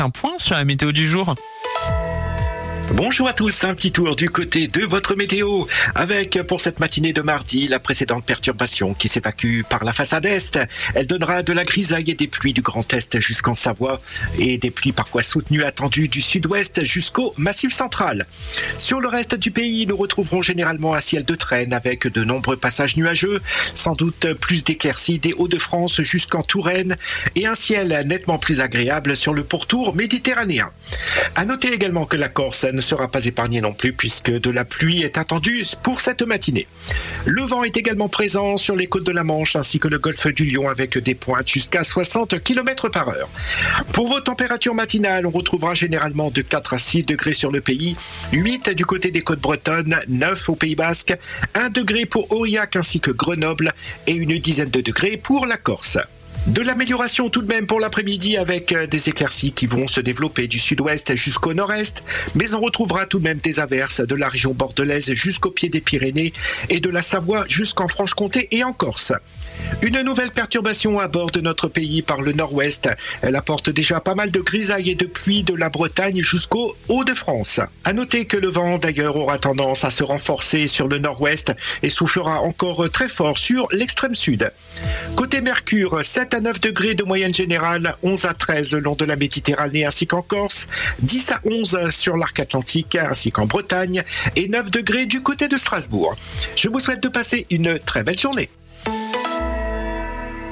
un point sur la météo du jour. Bonjour à tous, un petit tour du côté de votre météo avec pour cette matinée de mardi la précédente perturbation qui s'évacue par la façade est. Elle donnera de la grisaille et des pluies du Grand Est jusqu'en Savoie et des pluies parfois soutenues attendues du sud-ouest jusqu'au massif central. Sur le reste du pays, nous retrouverons généralement un ciel de traîne avec de nombreux passages nuageux, sans doute plus d'éclaircies des Hauts-de-France jusqu'en Touraine et un ciel nettement plus agréable sur le pourtour méditerranéen. À noter également que la Corse ne sera pas épargnée non plus puisque de la pluie est attendue pour cette matinée. Le vent est également présent sur les côtes de la Manche ainsi que le golfe du Lion avec des pointes jusqu'à 60 km par heure. Pour vos températures matinales, on retrouvera généralement de 4 à 6 degrés sur le pays, 8 du côté des côtes bretonnes, 9 au Pays Basque, 1 degré pour Aurillac ainsi que Grenoble et une dizaine de degrés pour la Corse. De l'amélioration tout de même pour l'après-midi avec euh, des éclaircies qui vont se développer du sud-ouest jusqu'au nord-est, mais on retrouvera tout de même des averses de la région bordelaise jusqu'au pied des Pyrénées et de la Savoie jusqu'en Franche-Comté et en Corse. Une nouvelle perturbation à bord de notre pays par le nord-ouest. Elle apporte déjà pas mal de grisailles et de pluie de la Bretagne jusqu'au Hauts-de-France. À noter que le vent d'ailleurs aura tendance à se renforcer sur le nord-ouest et soufflera encore très fort sur l'extrême sud. Côté Mercure, 7 à 9 degrés de moyenne générale, 11 à 13 le long de la Méditerranée ainsi qu'en Corse, 10 à 11 sur l'arc atlantique ainsi qu'en Bretagne et 9 degrés du côté de Strasbourg. Je vous souhaite de passer une très belle journée.